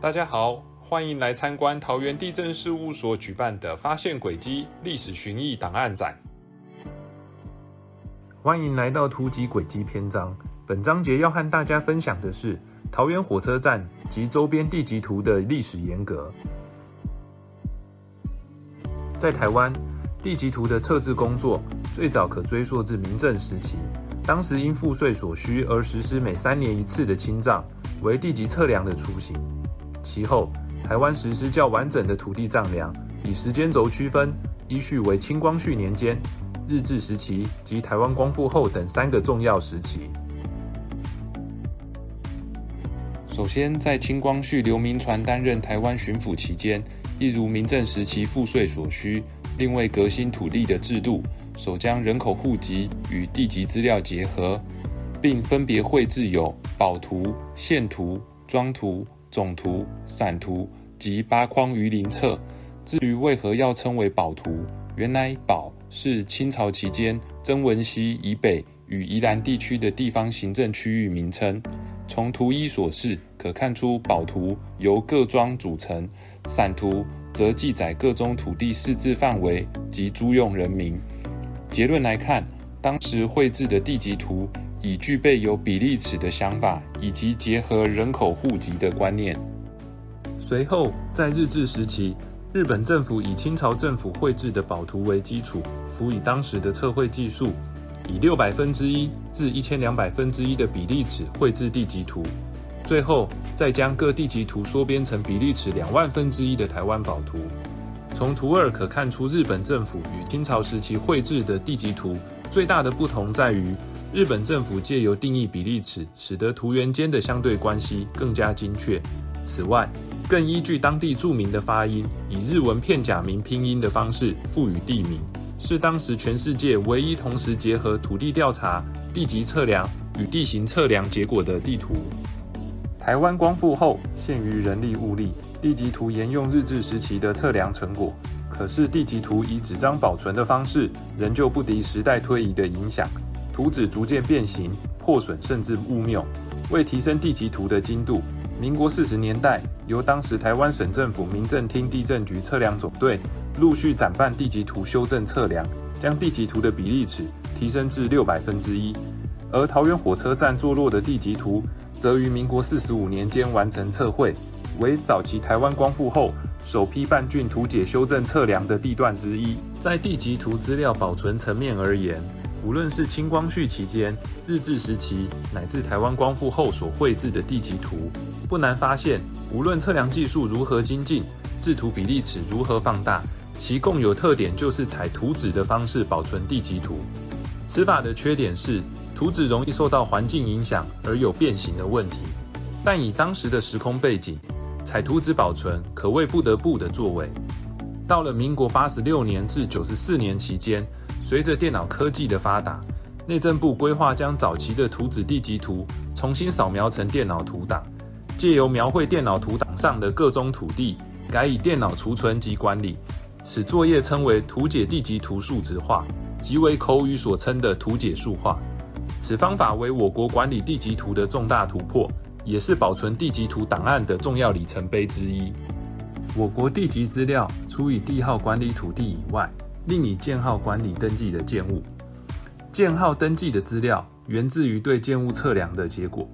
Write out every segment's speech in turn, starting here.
大家好，欢迎来参观桃园地震事务所举办的“发现轨迹历史寻绎档案展”。欢迎来到图集轨迹篇章。本章节要和大家分享的是桃园火车站及周边地级图的历史沿革。在台湾，地级图的测制工作最早可追溯至明郑时期，当时因赋税所需而实施每三年一次的清账，为地级测量的雏形。其后，台湾实施较完整的土地丈量，以时间轴区分，依序为清光绪年间、日治时期及台湾光复后等三个重要时期。首先，在清光绪刘铭传担任台湾巡抚期间，一如民政时期赋税所需，另为革新土地的制度，首将人口户籍与地籍资料结合，并分别绘制有宝图、县图、庄图。总图、散图及八框鱼鳞册。至于为何要称为宝图，原来宝是清朝期间曾文溪以北与宜兰地区的地方行政区域名称。从图一所示可看出，宝图由各庄组成，散图则记载各宗土地市治范围及租用人民。结论来看，当时绘制的地籍图。已具备有比例尺的想法，以及结合人口户籍的观念。随后，在日治时期，日本政府以清朝政府绘制的宝图为基础，辅以当时的测绘技术，以六百分之一至一千两百分之一的比例尺绘制地级图。最后，再将各地级图缩编成比例尺两万分之一的台湾宝图。从图二可看出，日本政府与清朝时期绘制的地级图最大的不同在于。日本政府借由定义比例尺，使得图源间的相对关系更加精确。此外，更依据当地著名的发音，以日文片假名拼音的方式赋予地名，是当时全世界唯一同时结合土地调查、地级测量与地形测量结果的地图。台湾光复后，限于人力物力，地级图沿用日治时期的测量成果。可是，地级图以纸张保存的方式，仍旧不敌时代推移的影响。图纸逐渐变形、破损，甚至误谬。为提升地级图的精度，民国四十年代，由当时台湾省政府民政厅地震局测量总队陆续展办地级图修正测量，将地级图的比例尺提升至六百分之一。而桃园火车站坐落的地级图，则于民国四十五年间完成测绘，为早期台湾光复后首批半郡图解修正测量的地段之一。在地级图资料保存层面而言，无论是清光绪期间、日治时期，乃至台湾光复后所绘制的地级图，不难发现，无论测量技术如何精进，制图比例尺如何放大，其共有特点就是采图纸的方式保存地级图。此法的缺点是，图纸容易受到环境影响而有变形的问题。但以当时的时空背景，采图纸保存可谓不得不的作为。到了民国八十六年至九十四年期间。随着电脑科技的发达，内政部规划将早期的图纸地级图重新扫描成电脑图档，借由描绘电脑图档上的各种土地，改以电脑储存及管理。此作业称为图解地级图数值化，即为口语所称的图解数化。此方法为我国管理地级图的重大突破，也是保存地级图档案的重要里程碑之一。我国地级资料除以地号管理土地以外，另以建号管理登记的建物，建号登记的资料源自于对建物测量的结果。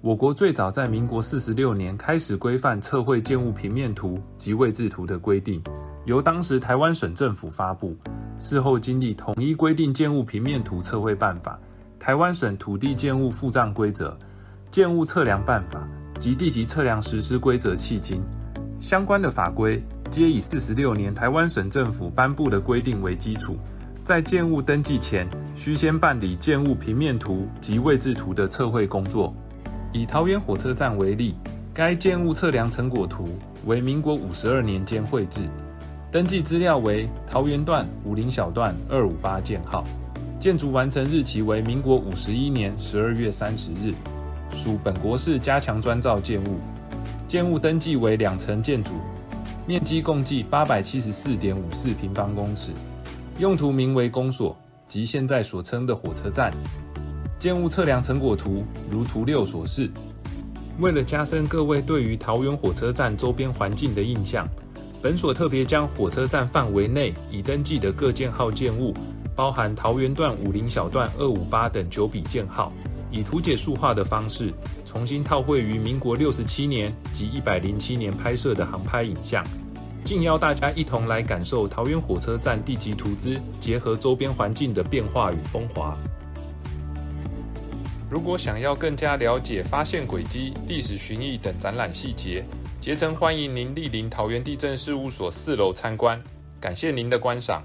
我国最早在民国四十六年开始规范测绘建物平面图及位置图的规定，由当时台湾省政府发布。事后经历统一规定建物平面图测绘办法、台湾省土地建物付账规则、建物测量办法及地级测量实施规则迄今，相关的法规。皆以四十六年台湾省政府颁布的规定为基础，在建物登记前，需先办理建物平面图及位置图的测绘工作。以桃园火车站为例，该建物测量成果图为民国五十二年间绘制，登记资料为桃园段五零小段二五八建号，建筑完成日期为民国五十一年十二月三十日，属本国市加强砖造建物，建物登记为两层建筑。面积共计八百七十四点五四平方公尺，用途名为公所，即现在所称的火车站。建物测量成果图如图六所示。为了加深各位对于桃园火车站周边环境的印象，本所特别将火车站范围内已登记的各建号建物，包含桃园段五零小段二五八等九笔建号，以图解数化的方式，重新套绘于民国六十七年及一百零七年拍摄的航拍影像，敬邀大家一同来感受桃园火车站地级图资结合周边环境的变化与风华。如果想要更加了解发现轨迹、历史寻艺等展览细节，竭诚欢迎您莅临桃园地震事务所四楼参观。感谢您的观赏。